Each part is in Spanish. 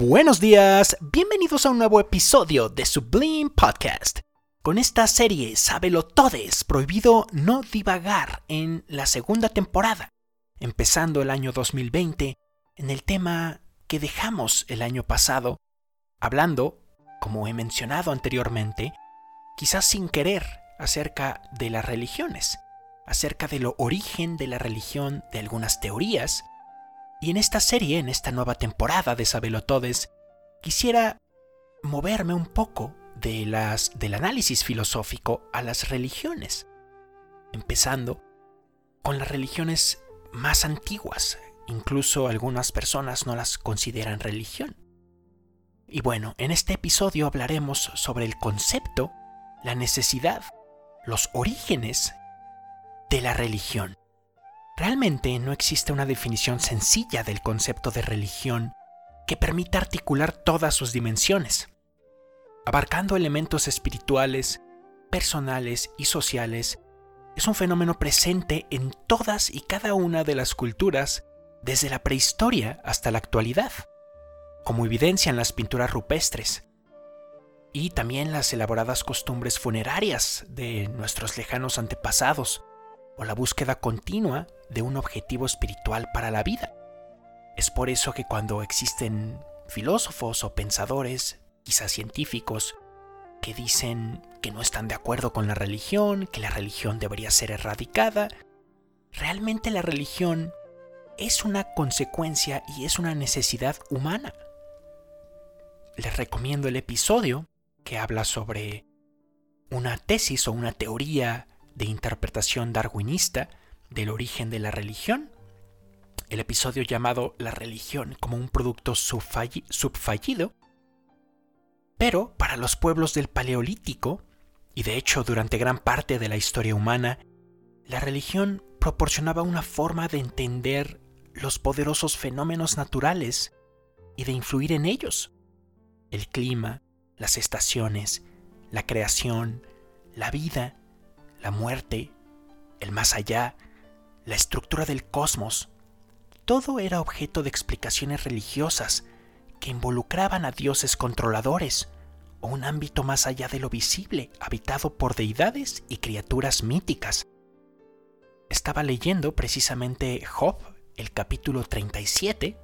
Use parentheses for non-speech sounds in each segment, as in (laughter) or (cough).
Buenos días, bienvenidos a un nuevo episodio de Sublime Podcast. Con esta serie Sábelo Todes, prohibido no divagar en la segunda temporada, empezando el año 2020 en el tema que dejamos el año pasado, hablando, como he mencionado anteriormente, quizás sin querer, acerca de las religiones, acerca de lo origen de la religión, de algunas teorías, y en esta serie, en esta nueva temporada de Sabelotodes, quisiera moverme un poco de las, del análisis filosófico a las religiones, empezando con las religiones más antiguas, incluso algunas personas no las consideran religión. Y bueno, en este episodio hablaremos sobre el concepto, la necesidad, los orígenes de la religión. Realmente no existe una definición sencilla del concepto de religión que permita articular todas sus dimensiones, abarcando elementos espirituales, personales y sociales. Es un fenómeno presente en todas y cada una de las culturas desde la prehistoria hasta la actualidad, como evidencian las pinturas rupestres y también las elaboradas costumbres funerarias de nuestros lejanos antepasados, o la búsqueda continua de un objetivo espiritual para la vida. Es por eso que cuando existen filósofos o pensadores, quizás científicos, que dicen que no están de acuerdo con la religión, que la religión debería ser erradicada, realmente la religión es una consecuencia y es una necesidad humana. Les recomiendo el episodio que habla sobre una tesis o una teoría de interpretación darwinista del origen de la religión, el episodio llamado La religión como un producto subfallido, pero para los pueblos del Paleolítico, y de hecho durante gran parte de la historia humana, la religión proporcionaba una forma de entender los poderosos fenómenos naturales y de influir en ellos. El clima, las estaciones, la creación, la vida, la muerte, el más allá, la estructura del cosmos, todo era objeto de explicaciones religiosas que involucraban a dioses controladores o un ámbito más allá de lo visible, habitado por deidades y criaturas míticas. Estaba leyendo precisamente Job, el capítulo 37,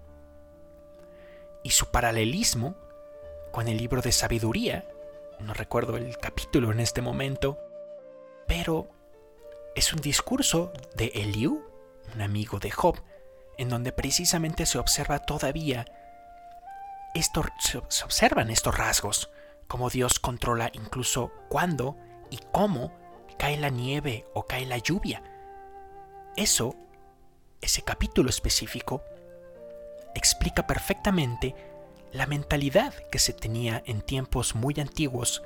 y su paralelismo con el libro de sabiduría, no recuerdo el capítulo en este momento, pero es un discurso de Eliú, un amigo de Job, en donde precisamente se observa todavía esto, se observan estos rasgos, como Dios controla incluso cuándo y cómo cae la nieve o cae la lluvia. Eso, ese capítulo específico, explica perfectamente la mentalidad que se tenía en tiempos muy antiguos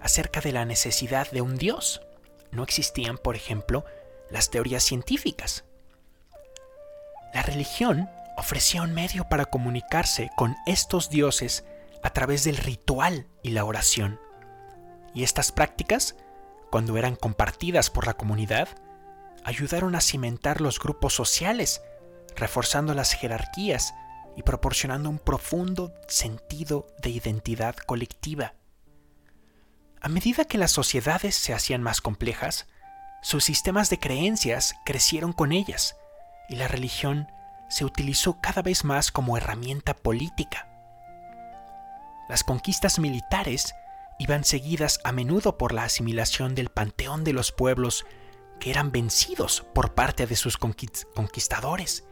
acerca de la necesidad de un Dios no existían, por ejemplo, las teorías científicas. La religión ofrecía un medio para comunicarse con estos dioses a través del ritual y la oración. Y estas prácticas, cuando eran compartidas por la comunidad, ayudaron a cimentar los grupos sociales, reforzando las jerarquías y proporcionando un profundo sentido de identidad colectiva. A medida que las sociedades se hacían más complejas, sus sistemas de creencias crecieron con ellas y la religión se utilizó cada vez más como herramienta política. Las conquistas militares iban seguidas a menudo por la asimilación del panteón de los pueblos que eran vencidos por parte de sus conquistadores,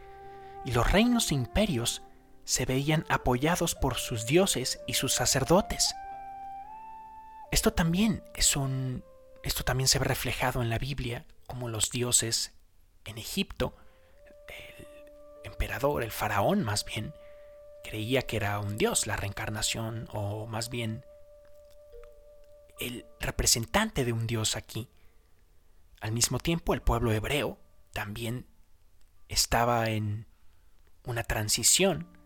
y los reinos e imperios se veían apoyados por sus dioses y sus sacerdotes. Esto también es un esto también se ve reflejado en la Biblia, como los dioses en Egipto, el emperador, el faraón más bien, creía que era un dios, la reencarnación, o más bien el representante de un dios aquí. Al mismo tiempo, el pueblo hebreo también estaba en una transición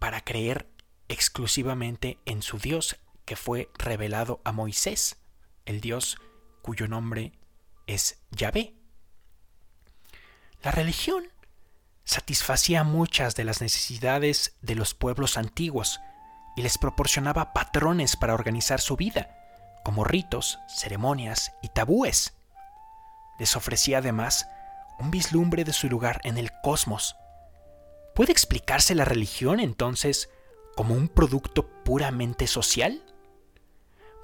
para creer exclusivamente en su Dios, que fue revelado a Moisés, el Dios cuyo nombre es Yahvé. La religión satisfacía muchas de las necesidades de los pueblos antiguos y les proporcionaba patrones para organizar su vida, como ritos, ceremonias y tabúes. Les ofrecía además un vislumbre de su lugar en el cosmos. ¿Puede explicarse la religión entonces como un producto puramente social?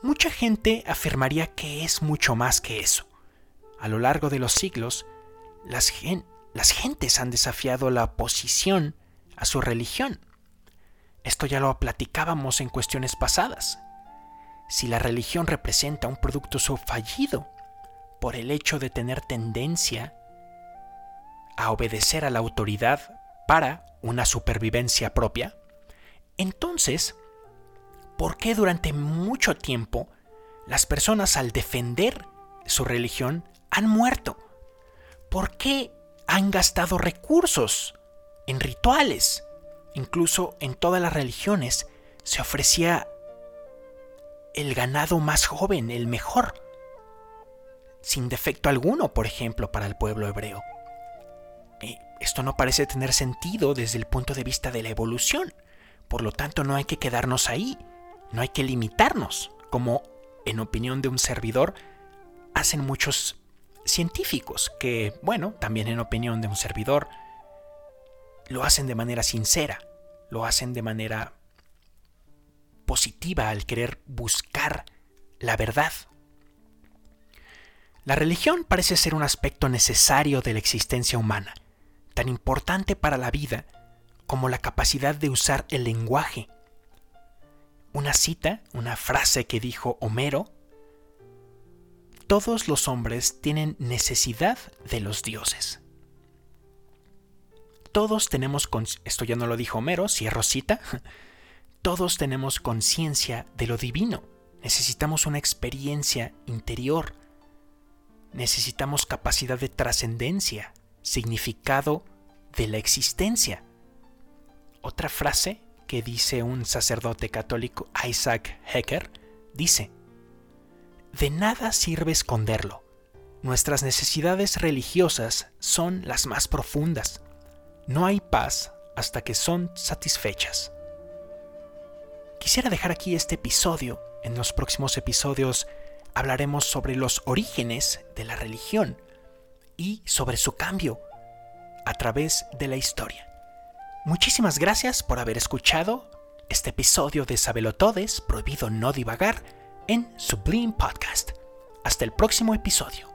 Mucha gente afirmaría que es mucho más que eso. A lo largo de los siglos, las, las gentes han desafiado la oposición a su religión. Esto ya lo platicábamos en cuestiones pasadas. Si la religión representa un producto fallido por el hecho de tener tendencia a obedecer a la autoridad para una supervivencia propia, entonces, ¿por qué durante mucho tiempo las personas al defender su religión han muerto? ¿Por qué han gastado recursos en rituales? Incluso en todas las religiones se ofrecía el ganado más joven, el mejor, sin defecto alguno, por ejemplo, para el pueblo hebreo. Esto no parece tener sentido desde el punto de vista de la evolución. Por lo tanto, no hay que quedarnos ahí, no hay que limitarnos, como en opinión de un servidor hacen muchos científicos, que, bueno, también en opinión de un servidor, lo hacen de manera sincera, lo hacen de manera positiva al querer buscar la verdad. La religión parece ser un aspecto necesario de la existencia humana, tan importante para la vida como la capacidad de usar el lenguaje. Una cita, una frase que dijo Homero, todos los hombres tienen necesidad de los dioses. Todos tenemos, esto ya no lo dijo Homero, cierro cita, (laughs) todos tenemos conciencia de lo divino. Necesitamos una experiencia interior. Necesitamos capacidad de trascendencia, significado de la existencia. Otra frase que dice un sacerdote católico, Isaac Hecker, dice, De nada sirve esconderlo. Nuestras necesidades religiosas son las más profundas. No hay paz hasta que son satisfechas. Quisiera dejar aquí este episodio. En los próximos episodios hablaremos sobre los orígenes de la religión y sobre su cambio a través de la historia. Muchísimas gracias por haber escuchado este episodio de Sabelotodes, prohibido no divagar, en Sublime Podcast. Hasta el próximo episodio.